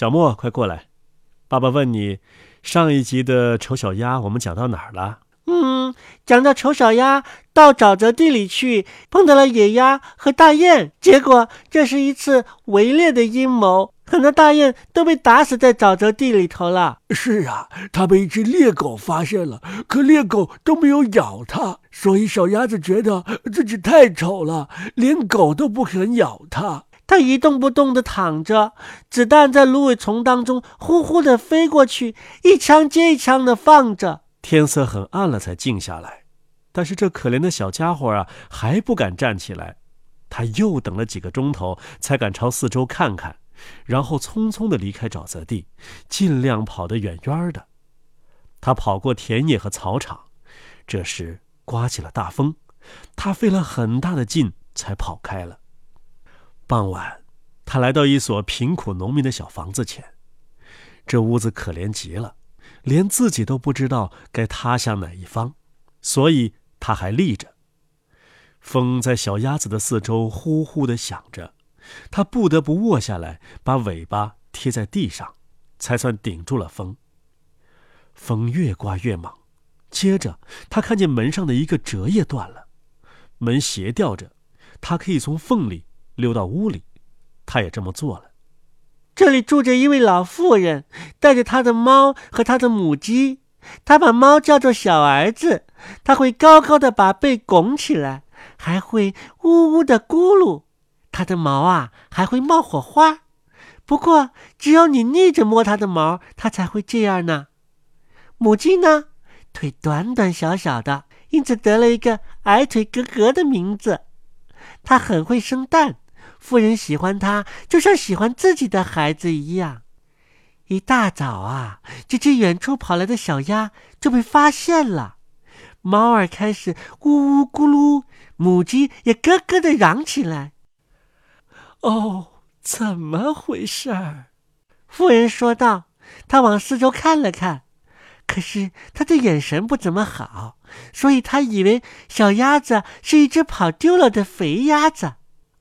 小莫，快过来！爸爸问你，上一集的丑小鸭我们讲到哪儿了？嗯，讲到丑小鸭到沼泽地里去，碰到了野鸭和大雁，结果这是一次围猎的阴谋，很多大雁都被打死在沼泽地里头了。是啊，它被一只猎狗发现了，可猎狗都没有咬它，所以小鸭子觉得自己太丑了，连狗都不肯咬它。他一动不动地躺着，子弹在芦苇丛当中呼呼地飞过去，一枪接一枪地放着。天色很暗了，才静下来。但是这可怜的小家伙啊，还不敢站起来。他又等了几个钟头，才敢朝四周看看，然后匆匆地离开沼泽地，尽量跑得远远的。他跑过田野和草场，这时刮起了大风，他费了很大的劲才跑开了。傍晚，他来到一所贫苦农民的小房子前。这屋子可怜极了，连自己都不知道该塌向哪一方，所以他还立着。风在小鸭子的四周呼呼地响着，他不得不卧下来，把尾巴贴在地上，才算顶住了风。风越刮越猛，接着他看见门上的一个折页断了，门斜吊着，他可以从缝里。溜到屋里，他也这么做了。这里住着一位老妇人，带着她的猫和她的母鸡。她把猫叫做小儿子，它会高高的把背拱起来，还会呜呜的咕噜。它的毛啊，还会冒火花。不过，只有你逆着摸它的毛，它才会这样呢。母鸡呢，腿短短小小的，因此得了一个矮腿咯咯的名字。它很会生蛋。妇人喜欢它，就像喜欢自己的孩子一样。一大早啊，这只远处跑来的小鸭就被发现了。猫儿开始咕咕咕噜，母鸡也咯咯的嚷起来。哦，怎么回事儿？妇人说道。她往四周看了看，可是她的眼神不怎么好，所以她以为小鸭子是一只跑丢了的肥鸭子。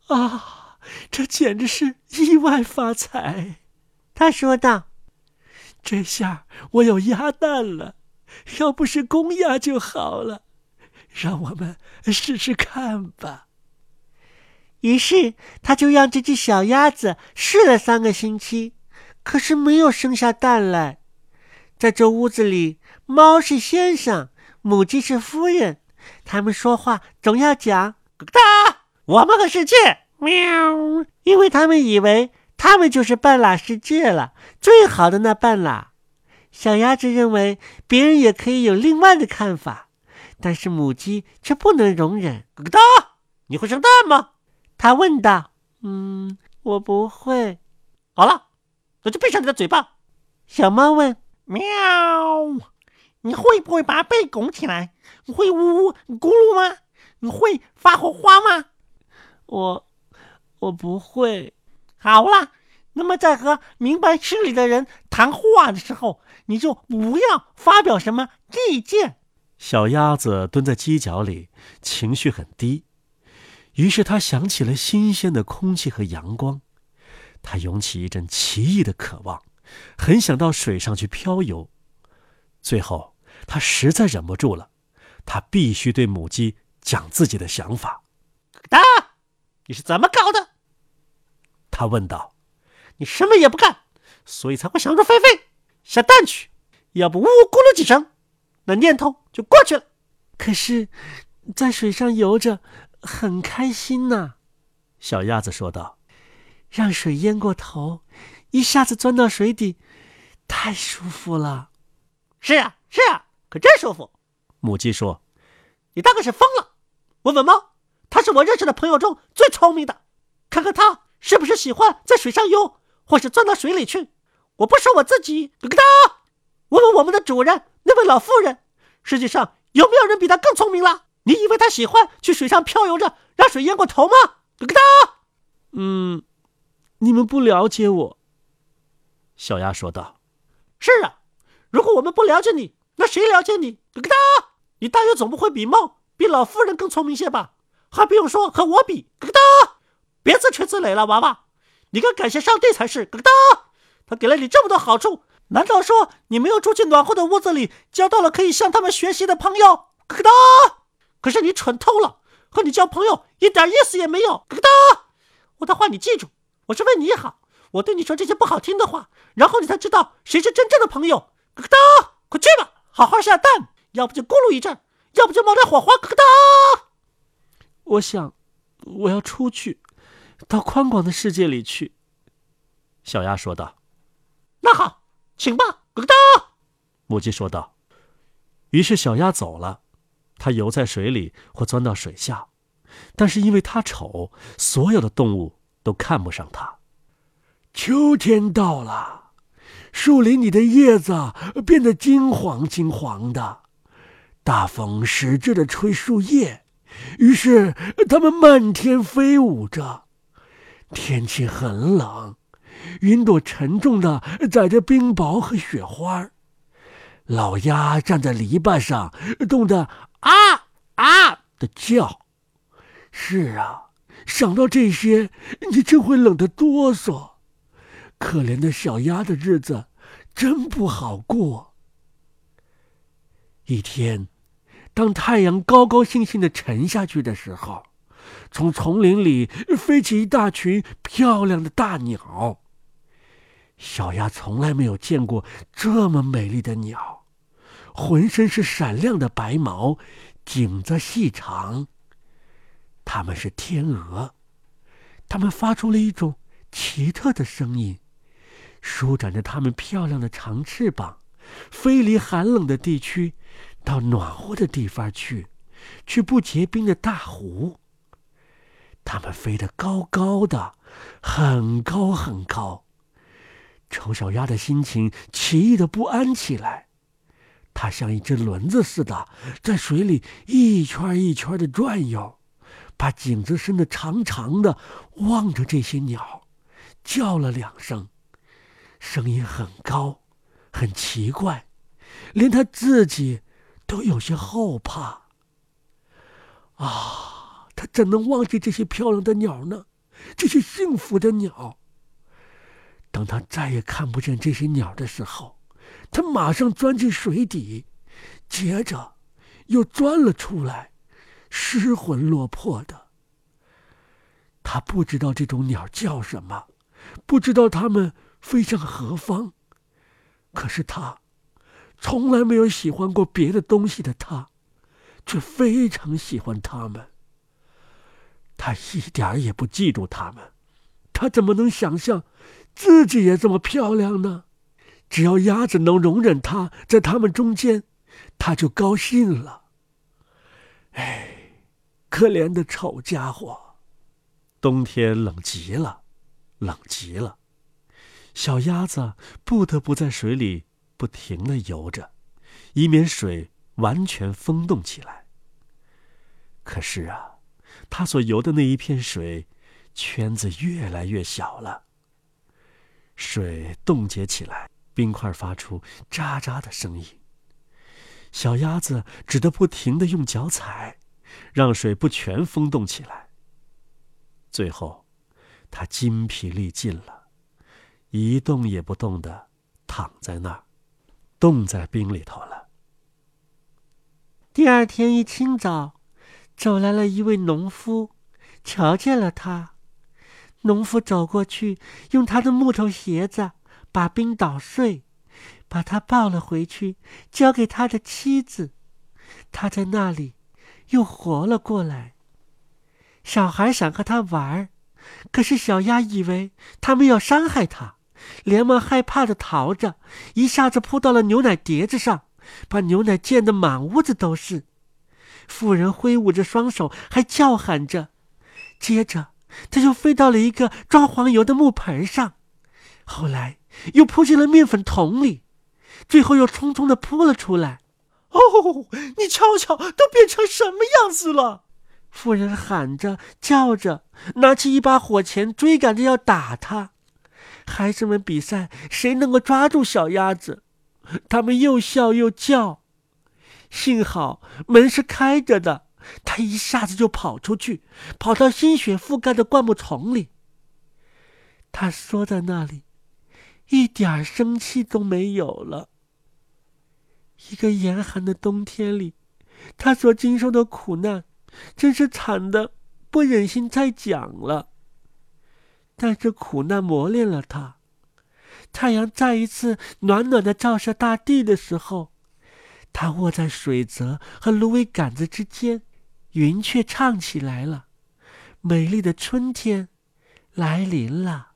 啊！这简直是意外发财，他说道：“这下我有鸭蛋了，要不是公鸭就好了。让我们试试看吧。”于是他就让这只小鸭子试了三个星期，可是没有生下蛋来。在这屋子里，猫是先生，母鸡是夫人，他们说话总要讲“咯哒”，我们和世界。喵！因为他们以为他们就是半拉世界了，最好的那半拉。小鸭子认为别人也可以有另外的看法，但是母鸡却不能容忍。咯哒！你会生蛋吗？他问道。嗯，我不会。好了，那就闭上你的嘴巴。小猫问。喵！你会不会把背拱起来？你会呜呜咕噜吗？你会发火花吗？我。我不会。好了，那么在和明白事理的人谈话的时候，你就不要发表什么意见。小鸭子蹲在犄角里，情绪很低。于是他想起了新鲜的空气和阳光，他涌起一阵奇异的渴望，很想到水上去漂游。最后，他实在忍不住了，他必须对母鸡讲自己的想法。哒，你是怎么搞的？他问道：“你什么也不干，所以才会想入非非，下蛋去。要不呜呜咕噜几声，那念头就过去了。可是，在水上游着很开心呐。”小鸭子说道：“让水淹过头，一下子钻到水底，太舒服了。”“是啊，是啊，可真舒服。”母鸡说：“你大概是疯了。问问猫，它是我认识的朋友中最聪明的，看看它。”是不是喜欢在水上游，或是钻到水里去？我不说我自己，咯哒！问问我们的主人那位老妇人，世界上有没有人比她更聪明了？你以为她喜欢去水上漂游着，让水淹过头吗？咯哒！嗯，你们不了解我。”小鸭说道。“是啊，如果我们不了解你，那谁了解你？咯哒！你大约总不会比猫、比老妇人更聪明些吧？还不用说和我比，咯哒！”别自吹自擂了，娃娃，你该感谢上帝才是。咯哒，他给了你这么多好处，难道说你没有住进暖和的屋子里，交到了可以向他们学习的朋友？咯咯哒！可是你蠢透了，和你交朋友一点意思也没有。咯咯哒！我的话你记住，我是为你好，我对你说这些不好听的话，然后你才知道谁是真正的朋友。咯咯哒！快去吧，好好下蛋，要不就咕噜一阵，要不就冒点火花。咯咯哒！我想，我要出去，到宽广的世界里去。小鸭说道。那好，请吧。咯哒！母鸡说道。于是小鸭走了，它游在水里或钻到水下，但是因为它丑，所有的动物都看不上它。秋天到了，树林里的叶子变得金黄金黄的，大风使劲的吹树叶，于是它们漫天飞舞着。天气很冷，云朵沉重的载着冰雹和雪花。老鸭站在篱笆上，冻得啊啊的叫。是啊，想到这些，你真会冷得哆嗦。可怜的小鸭的日子真不好过。一天，当太阳高高兴兴的沉下去的时候，从丛林里飞起一大群漂亮的大鸟。小鸭从来没有见过这么美丽的鸟，浑身是闪亮的白毛，颈子细长。它们是天鹅，它们发出了一种奇特的声音，舒展着它们漂亮的长翅膀，飞离寒冷的地区，到暖和的地方去，去不结冰的大湖。它们飞得高高的，很高很高。丑小鸭的心情奇异的不安起来，它像一只轮子似的，在水里一圈一圈的转悠，把颈子伸得长长的，望着这些鸟，叫了两声，声音很高，很奇怪，连它自己都有些后怕。啊，他怎能忘记这些漂亮的鸟呢？这些幸福的鸟。当他再也看不见这些鸟的时候，他马上钻进水底，接着又钻了出来，失魂落魄的。他不知道这种鸟叫什么，不知道它们飞向何方，可是他从来没有喜欢过别的东西的他，却非常喜欢它们。他一点也不嫉妒他们，他怎么能想象？自己也这么漂亮呢，只要鸭子能容忍它在他们中间，他就高兴了。哎，可怜的丑家伙！冬天冷极了，冷极了，小鸭子不得不在水里不停的游着，以免水完全封冻起来。可是啊，他所游的那一片水，圈子越来越小了。水冻结起来，冰块发出喳喳的声音。小鸭子只得不停的用脚踩，让水不全封冻起来。最后，它筋疲力尽了，一动也不动的躺在那儿，冻在冰里头了。第二天一清早，走来了一位农夫，瞧见了他。农夫走过去，用他的木头鞋子把冰捣碎，把他抱了回去，交给他的妻子。他在那里又活了过来。小孩想和他玩，可是小鸭以为他们要伤害他，连忙害怕的逃着，一下子扑到了牛奶碟子上，把牛奶溅得满屋子都是。妇人挥舞着双手，还叫喊着，接着。他就飞到了一个装黄油的木盆上，后来又扑进了面粉桶里，最后又匆匆的扑了出来。哦，你瞧瞧，都变成什么样子了！妇人喊着叫着，拿起一把火钳，追赶着要打他。孩子们比赛谁能够抓住小鸭子，他们又笑又叫。幸好门是开着的。他一下子就跑出去，跑到新雪覆盖的灌木丛里。他缩在那里，一点生气都没有了。一个严寒的冬天里，他所经受的苦难，真是惨的不忍心再讲了。但是苦难磨练了他。太阳再一次暖暖的照射大地的时候，它卧在水泽和芦苇杆子之间，云雀唱起来了。美丽的春天来临了。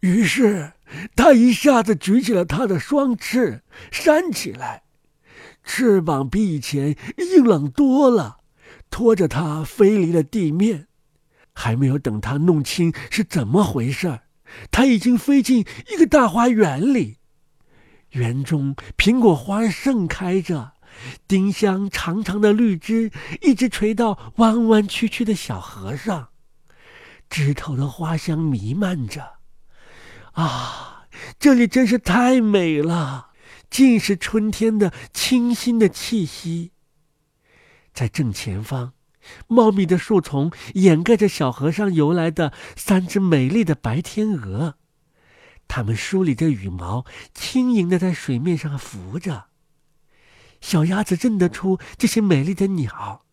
于是，他一下子举起了他的双翅，扇起来，翅膀比以前硬朗多了，拖着它飞离了地面。还没有等他弄清是怎么回事儿。他已经飞进一个大花园里，园中苹果花盛开着，丁香长长的绿枝一直垂到弯弯曲曲的小河上，枝头的花香弥漫着。啊，这里真是太美了，尽是春天的清新的气息。在正前方。茂密的树丛掩盖着小河上游来的三只美丽的白天鹅，它们梳理着羽毛，轻盈的在水面上浮着。小鸭子认得出这些美丽的鸟，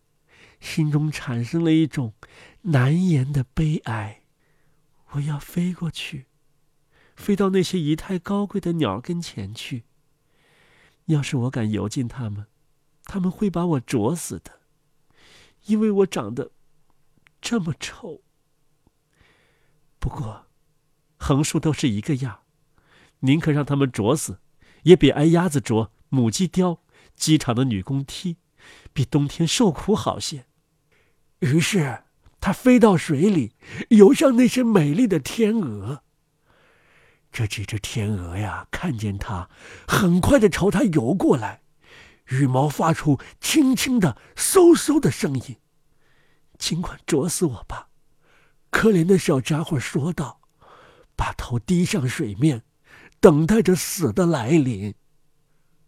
心中产生了一种难言的悲哀。我要飞过去，飞到那些仪态高贵的鸟跟前去。要是我敢游进它们，它们会把我啄死的。因为我长得这么丑。不过，横竖都是一个样，宁可让他们啄死，也比挨鸭子啄、母鸡叼、机场的女工踢，比冬天受苦好些。于是，他飞到水里，游向那些美丽的天鹅。这几只天鹅呀，看见他，很快的朝他游过来。羽毛发出轻轻的嗖嗖的声音，尽管啄死我吧，可怜的小家伙说道，把头低向水面，等待着死的来临。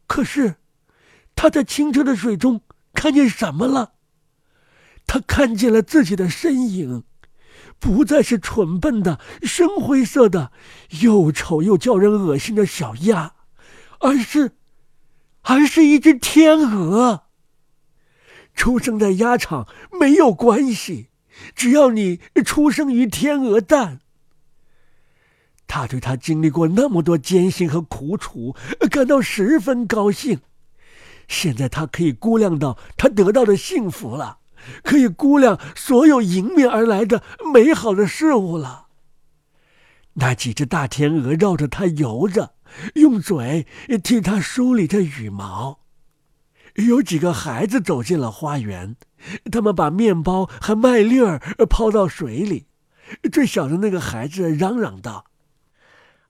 可是，他在清澈的水中看见什么了？他看见了自己的身影，不再是蠢笨的深灰色的、又丑又叫人恶心的小鸭，而是……而是一只天鹅。出生在鸭场没有关系，只要你出生于天鹅蛋。他对他经历过那么多艰辛和苦楚感到十分高兴。现在他可以估量到他得到的幸福了，可以估量所有迎面而来的美好的事物了。那几只大天鹅绕着他游着。用嘴替他梳理着羽毛。有几个孩子走进了花园，他们把面包和麦粒儿抛到水里。最小的那个孩子嚷嚷道：“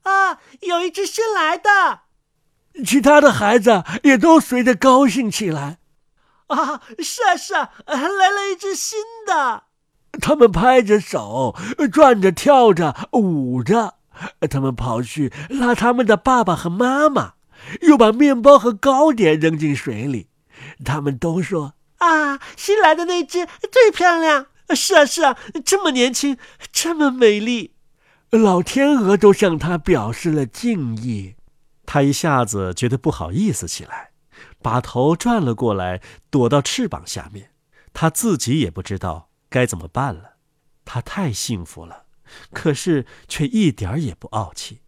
啊，有一只新来的！”其他的孩子也都随着高兴起来。啊，是啊，是啊，来了一只新的。他们拍着手，转着，跳着，舞着。他们跑去拉他们的爸爸和妈妈，又把面包和糕点扔进水里。他们都说：“啊，新来的那只最漂亮。”“是啊，是啊，这么年轻，这么美丽。”老天鹅都向他表示了敬意。他一下子觉得不好意思起来，把头转了过来，躲到翅膀下面。他自己也不知道该怎么办了。他太幸福了。可是却一点也不傲气，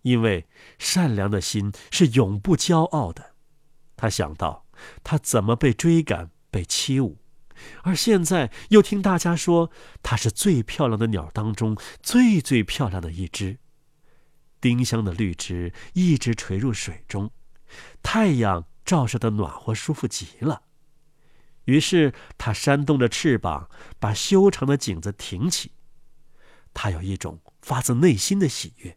因为善良的心是永不骄傲的。他想到他怎么被追赶、被欺侮，而现在又听大家说它是最漂亮的鸟当中最最漂亮的一只。丁香的绿枝一直垂入水中，太阳照射的暖和舒服极了。于是他扇动着翅膀，把修长的颈子挺起。他有一种发自内心的喜悦。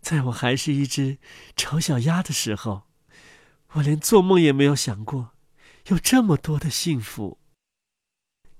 在我还是一只丑小鸭的时候，我连做梦也没有想过有这么多的幸福。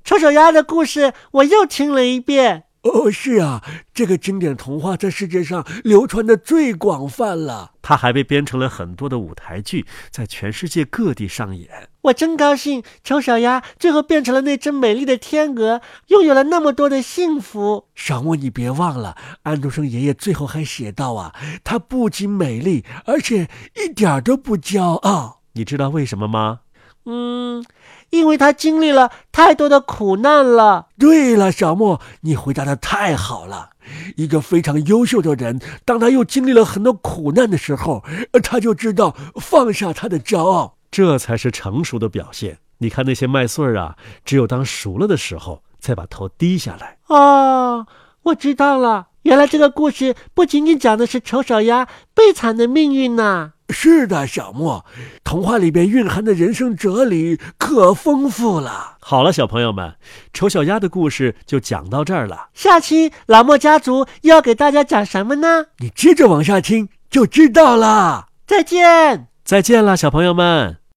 丑小鸭的故事我又听了一遍，哦，是啊，这个经典童话在世界上流传的最广泛了。它还被编成了很多的舞台剧，在全世界各地上演。我真高兴，丑小鸭最后变成了那只美丽的天鹅，拥有了那么多的幸福。小莫，你别忘了，安徒生爷爷最后还写道啊，她不仅美丽，而且一点都不骄傲。你知道为什么吗？嗯。因为他经历了太多的苦难了。对了，小莫，你回答的太好了。一个非常优秀的人，当他又经历了很多苦难的时候，他就知道放下他的骄傲，这才是成熟的表现。你看那些麦穗儿啊，只有当熟了的时候，才把头低下来。哦，我知道了，原来这个故事不仅仅讲的是丑小鸭悲惨的命运呐。是的，小莫，童话里边蕴含的人生哲理可丰富了。好了，小朋友们，丑小鸭的故事就讲到这儿了。下期老莫家族要给大家讲什么呢？你接着往下听就知道了。再见，再见了，小朋友们。